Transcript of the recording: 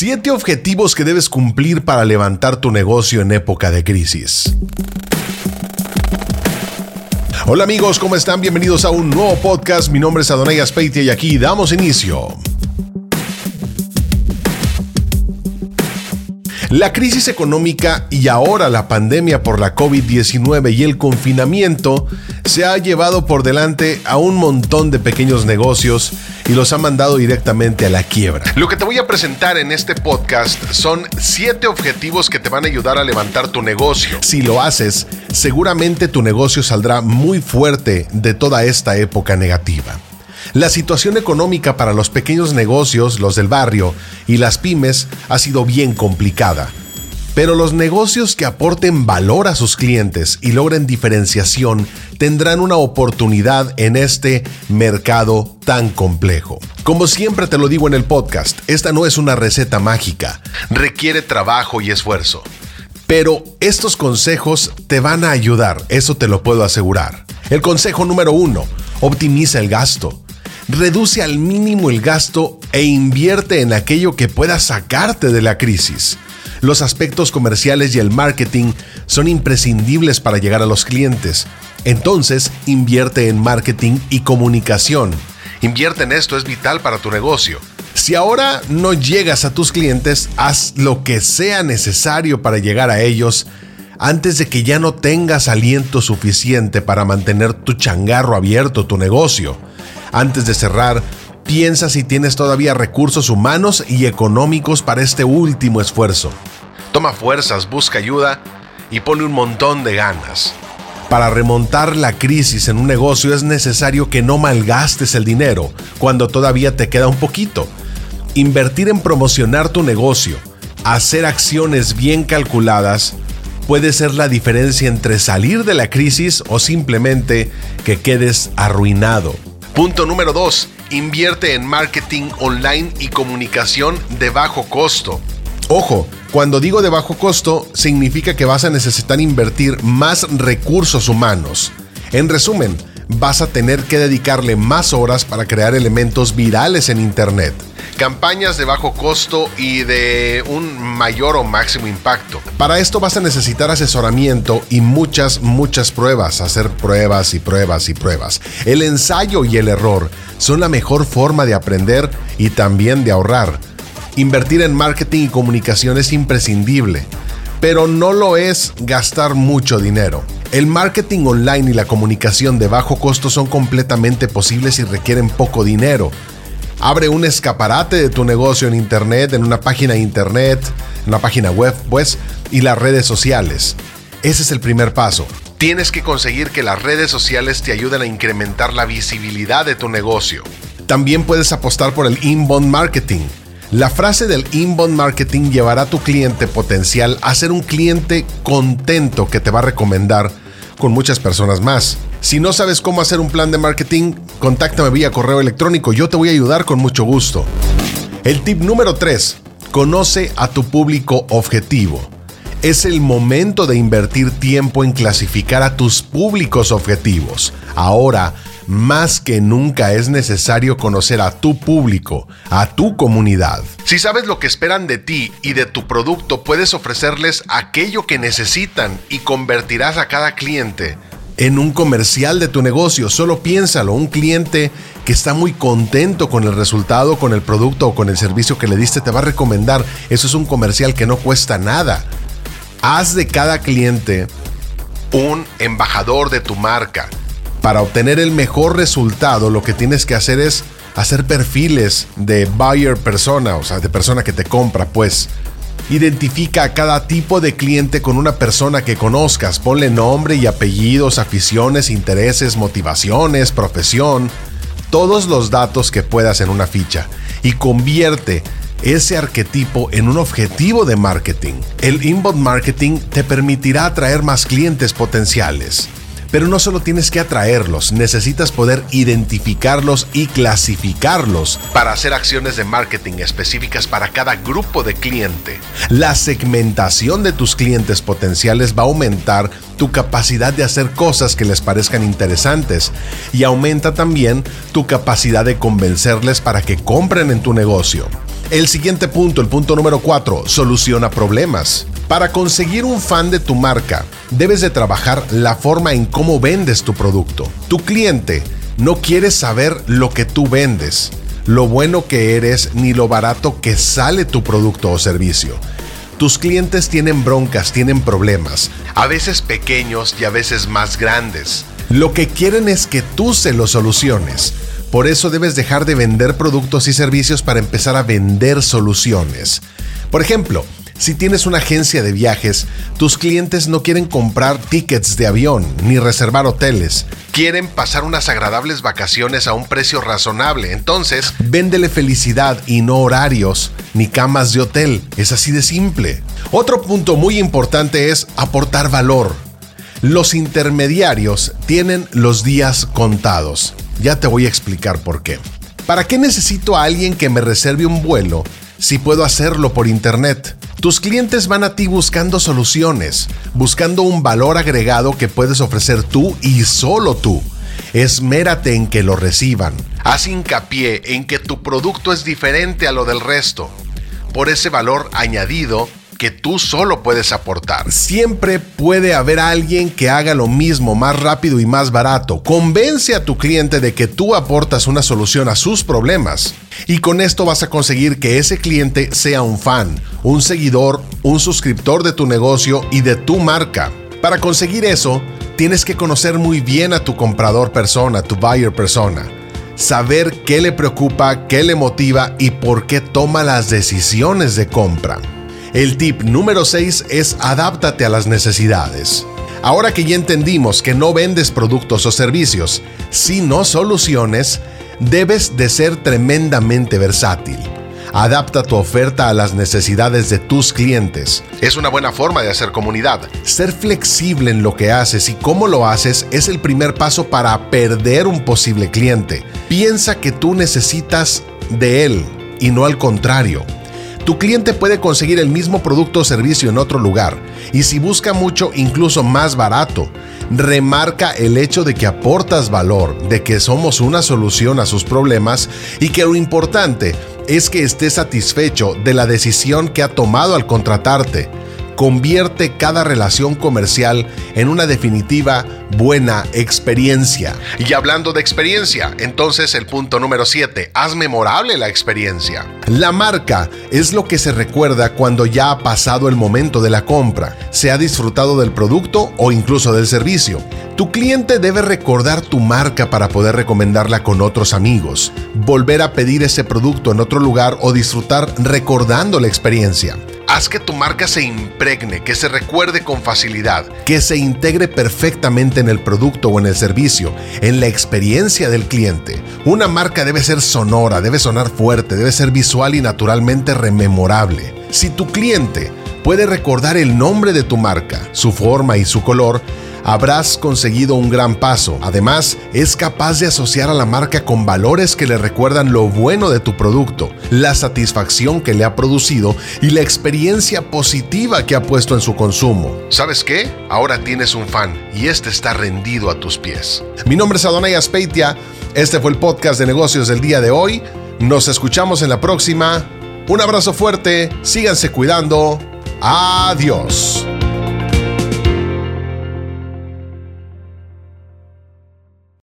Siete objetivos que debes cumplir para levantar tu negocio en época de crisis. Hola amigos, ¿cómo están? Bienvenidos a un nuevo podcast. Mi nombre es Adonai Aspeitia y aquí damos inicio. La crisis económica y ahora la pandemia por la COVID-19 y el confinamiento se ha llevado por delante a un montón de pequeños negocios y los ha mandado directamente a la quiebra. Lo que te voy a presentar en este podcast son 7 objetivos que te van a ayudar a levantar tu negocio. Si lo haces, seguramente tu negocio saldrá muy fuerte de toda esta época negativa. La situación económica para los pequeños negocios, los del barrio y las pymes ha sido bien complicada. Pero los negocios que aporten valor a sus clientes y logren diferenciación tendrán una oportunidad en este mercado tan complejo. Como siempre te lo digo en el podcast, esta no es una receta mágica, requiere trabajo y esfuerzo. Pero estos consejos te van a ayudar, eso te lo puedo asegurar. El consejo número uno, optimiza el gasto reduce al mínimo el gasto e invierte en aquello que pueda sacarte de la crisis. Los aspectos comerciales y el marketing son imprescindibles para llegar a los clientes. Entonces, invierte en marketing y comunicación. Invierte en esto, es vital para tu negocio. Si ahora no llegas a tus clientes, haz lo que sea necesario para llegar a ellos antes de que ya no tengas aliento suficiente para mantener tu changarro abierto, tu negocio. Antes de cerrar, piensa si tienes todavía recursos humanos y económicos para este último esfuerzo. Toma fuerzas, busca ayuda y pone un montón de ganas. Para remontar la crisis en un negocio es necesario que no malgastes el dinero cuando todavía te queda un poquito. Invertir en promocionar tu negocio, hacer acciones bien calculadas, puede ser la diferencia entre salir de la crisis o simplemente que quedes arruinado. Punto número 2. Invierte en marketing online y comunicación de bajo costo. Ojo, cuando digo de bajo costo, significa que vas a necesitar invertir más recursos humanos. En resumen, vas a tener que dedicarle más horas para crear elementos virales en Internet campañas de bajo costo y de un mayor o máximo impacto. Para esto vas a necesitar asesoramiento y muchas, muchas pruebas, hacer pruebas y pruebas y pruebas. El ensayo y el error son la mejor forma de aprender y también de ahorrar. Invertir en marketing y comunicación es imprescindible, pero no lo es gastar mucho dinero. El marketing online y la comunicación de bajo costo son completamente posibles y requieren poco dinero. Abre un escaparate de tu negocio en Internet, en una página de Internet, en una página web, pues, y las redes sociales. Ese es el primer paso. Tienes que conseguir que las redes sociales te ayuden a incrementar la visibilidad de tu negocio. También puedes apostar por el inbound marketing. La frase del inbound marketing llevará a tu cliente potencial a ser un cliente contento que te va a recomendar con muchas personas más. Si no sabes cómo hacer un plan de marketing, contáctame vía correo electrónico, yo te voy a ayudar con mucho gusto. El tip número 3, conoce a tu público objetivo. Es el momento de invertir tiempo en clasificar a tus públicos objetivos. Ahora, más que nunca es necesario conocer a tu público, a tu comunidad. Si sabes lo que esperan de ti y de tu producto, puedes ofrecerles aquello que necesitan y convertirás a cada cliente en un comercial de tu negocio. Solo piénsalo, un cliente que está muy contento con el resultado, con el producto o con el servicio que le diste, te va a recomendar. Eso es un comercial que no cuesta nada. Haz de cada cliente un embajador de tu marca. Para obtener el mejor resultado, lo que tienes que hacer es hacer perfiles de buyer persona, o sea, de persona que te compra, pues. Identifica a cada tipo de cliente con una persona que conozcas. Ponle nombre y apellidos, aficiones, intereses, motivaciones, profesión, todos los datos que puedas en una ficha y convierte ese arquetipo en un objetivo de marketing. El inbound marketing te permitirá atraer más clientes potenciales. Pero no solo tienes que atraerlos, necesitas poder identificarlos y clasificarlos para hacer acciones de marketing específicas para cada grupo de cliente. La segmentación de tus clientes potenciales va a aumentar tu capacidad de hacer cosas que les parezcan interesantes y aumenta también tu capacidad de convencerles para que compren en tu negocio. El siguiente punto, el punto número 4, soluciona problemas. Para conseguir un fan de tu marca, debes de trabajar la forma en cómo vendes tu producto. Tu cliente no quiere saber lo que tú vendes, lo bueno que eres ni lo barato que sale tu producto o servicio. Tus clientes tienen broncas, tienen problemas, a veces pequeños y a veces más grandes. Lo que quieren es que tú se los soluciones. Por eso debes dejar de vender productos y servicios para empezar a vender soluciones. Por ejemplo, si tienes una agencia de viajes, tus clientes no quieren comprar tickets de avión ni reservar hoteles. Quieren pasar unas agradables vacaciones a un precio razonable. Entonces, véndele felicidad y no horarios ni camas de hotel. Es así de simple. Otro punto muy importante es aportar valor. Los intermediarios tienen los días contados. Ya te voy a explicar por qué. ¿Para qué necesito a alguien que me reserve un vuelo si puedo hacerlo por internet? Tus clientes van a ti buscando soluciones, buscando un valor agregado que puedes ofrecer tú y solo tú. Esmérate en que lo reciban. Haz hincapié en que tu producto es diferente a lo del resto. Por ese valor añadido que tú solo puedes aportar. Siempre puede haber alguien que haga lo mismo más rápido y más barato. Convence a tu cliente de que tú aportas una solución a sus problemas. Y con esto vas a conseguir que ese cliente sea un fan, un seguidor, un suscriptor de tu negocio y de tu marca. Para conseguir eso, tienes que conocer muy bien a tu comprador persona, tu buyer persona. Saber qué le preocupa, qué le motiva y por qué toma las decisiones de compra. El tip número 6 es adáptate a las necesidades. Ahora que ya entendimos que no vendes productos o servicios, sino soluciones, debes de ser tremendamente versátil. Adapta tu oferta a las necesidades de tus clientes. Es una buena forma de hacer comunidad. Ser flexible en lo que haces y cómo lo haces es el primer paso para perder un posible cliente. Piensa que tú necesitas de él y no al contrario. Tu cliente puede conseguir el mismo producto o servicio en otro lugar y si busca mucho, incluso más barato. Remarca el hecho de que aportas valor, de que somos una solución a sus problemas y que lo importante es que esté satisfecho de la decisión que ha tomado al contratarte convierte cada relación comercial en una definitiva buena experiencia. Y hablando de experiencia, entonces el punto número 7, haz memorable la experiencia. La marca es lo que se recuerda cuando ya ha pasado el momento de la compra, se ha disfrutado del producto o incluso del servicio. Tu cliente debe recordar tu marca para poder recomendarla con otros amigos, volver a pedir ese producto en otro lugar o disfrutar recordando la experiencia. Haz que tu marca se impregne, que se recuerde con facilidad, que se integre perfectamente en el producto o en el servicio, en la experiencia del cliente. Una marca debe ser sonora, debe sonar fuerte, debe ser visual y naturalmente rememorable. Si tu cliente puede recordar el nombre de tu marca, su forma y su color, habrás conseguido un gran paso. Además, es capaz de asociar a la marca con valores que le recuerdan lo bueno de tu producto, la satisfacción que le ha producido y la experiencia positiva que ha puesto en su consumo. ¿Sabes qué? Ahora tienes un fan y este está rendido a tus pies. Mi nombre es Adonai Aspeitia. Este fue el podcast de negocios del día de hoy. Nos escuchamos en la próxima. Un abrazo fuerte, síganse cuidando. Adiós.